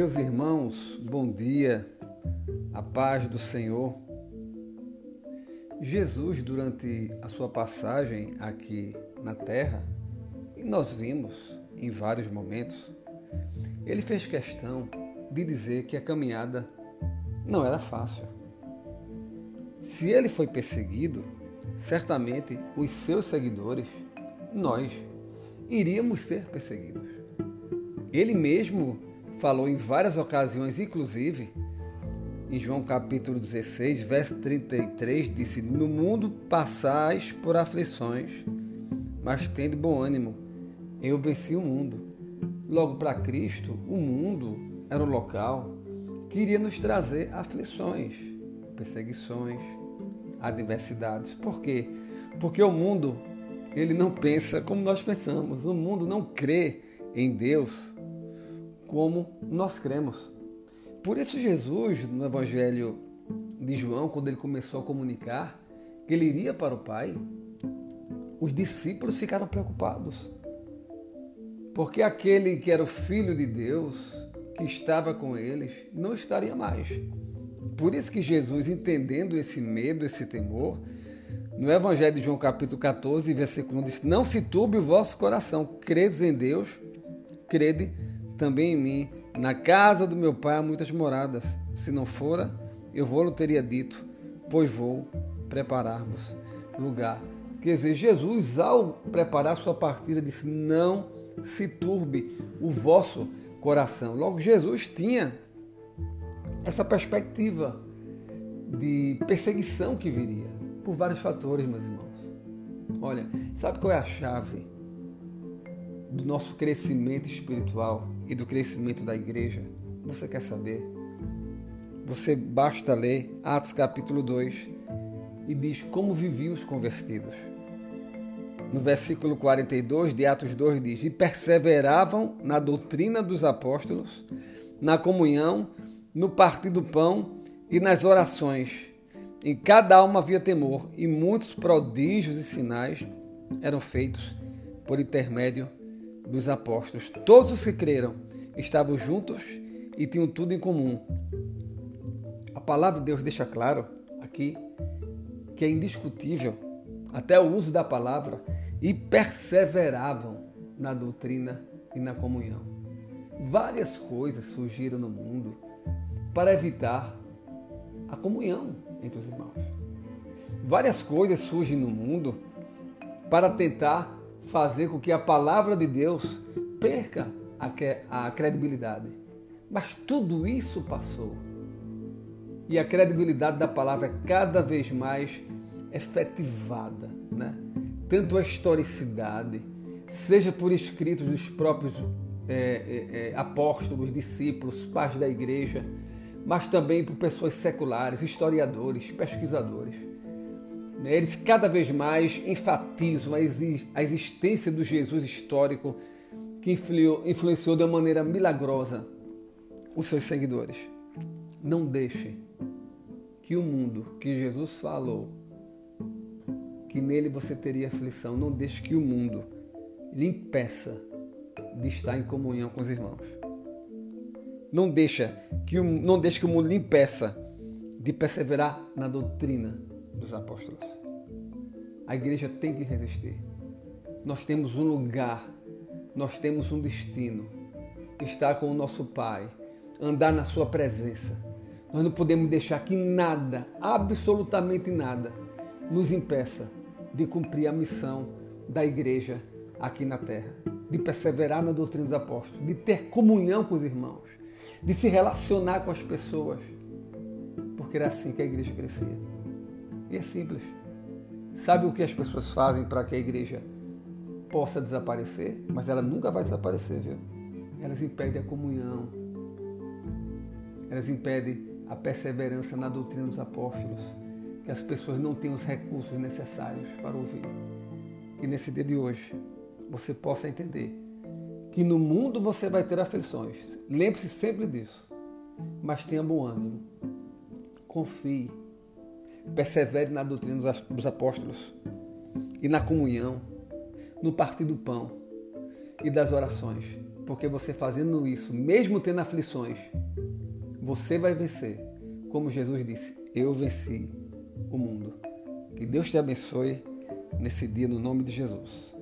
Meus irmãos, bom dia, a paz do Senhor. Jesus, durante a sua passagem aqui na terra, e nós vimos em vários momentos, ele fez questão de dizer que a caminhada não era fácil. Se ele foi perseguido, certamente os seus seguidores, nós, iríamos ser perseguidos. Ele mesmo falou em várias ocasiões, inclusive em João capítulo 16, verso 33, disse: No mundo passais por aflições, mas tende bom ânimo, eu venci o mundo. Logo para Cristo, o mundo era o local que iria nos trazer aflições, perseguições, adversidades. Por quê? Porque o mundo ele não pensa como nós pensamos. O mundo não crê em Deus como nós cremos. Por isso Jesus, no Evangelho de João, quando ele começou a comunicar que ele iria para o Pai, os discípulos ficaram preocupados. Porque aquele que era o Filho de Deus, que estava com eles, não estaria mais. Por isso que Jesus, entendendo esse medo, esse temor, no Evangelho de João capítulo 14, versículo 1, diz, Não se turbe o vosso coração, credes em Deus, crede também em mim. Na casa do meu pai há muitas moradas. Se não fora, eu vou-lhe teria dito, pois vou preparar-vos lugar. Quer dizer, Jesus, ao preparar sua partida, disse: Não se turbe o vosso coração. Logo, Jesus tinha essa perspectiva de perseguição que viria por vários fatores, meus irmãos. Olha, sabe qual é a chave do nosso crescimento espiritual e do crescimento da igreja? Você quer saber? Você basta ler Atos capítulo 2 e diz como viviam os convertidos. No versículo 42 de Atos 2 diz: E perseveravam na doutrina dos apóstolos, na comunhão, no partir do pão e nas orações. Em cada alma havia temor, e muitos prodígios e sinais eram feitos por intermédio dos apóstolos. Todos os que creram estavam juntos e tinham tudo em comum. A palavra de Deus deixa claro aqui que é indiscutível até o uso da palavra e perseveravam na doutrina e na comunhão. Várias coisas surgiram no mundo para evitar a comunhão entre os irmãos. Várias coisas surgem no mundo para tentar fazer com que a palavra de Deus perca a credibilidade. Mas tudo isso passou. E a credibilidade da palavra é cada vez mais efetivada, né? Tanto a historicidade, seja por escritos dos próprios é, é, é, apóstolos, discípulos, pais da igreja, mas também por pessoas seculares, historiadores, pesquisadores. Eles cada vez mais enfatizam a existência do Jesus histórico que influenciou de uma maneira milagrosa os seus seguidores. Não deixe que o mundo que Jesus falou, que nele você teria aflição, não deixe que o mundo lhe impeça de estar em comunhão com os irmãos. Não deixa que o, não deixe que o mundo lhe impeça de perseverar na doutrina dos apóstolos. A igreja tem que resistir. Nós temos um lugar, nós temos um destino. Estar com o nosso Pai, andar na Sua presença. Nós não podemos deixar que nada, absolutamente nada, nos impeça de cumprir a missão da igreja aqui na terra, de perseverar na doutrina dos apóstolos, de ter comunhão com os irmãos, de se relacionar com as pessoas, porque era assim que a igreja crescia. E é simples. Sabe o que as pessoas fazem para que a igreja possa desaparecer? Mas ela nunca vai desaparecer, viu? Elas impedem a comunhão. Elas impedem a perseverança na doutrina dos apóstolos. Que as pessoas não têm os recursos necessários para ouvir. E nesse dia de hoje, você possa entender que no mundo você vai ter aflições. Lembre-se sempre disso. Mas tenha bom ânimo. Confie. Persevere na doutrina dos apóstolos e na comunhão, no partir do pão. e das orações, porque você fazendo isso, mesmo tendo aflições, você vai vencer. Como Jesus disse, eu venci o mundo. Que Deus te abençoe nesse dia no nome de Jesus.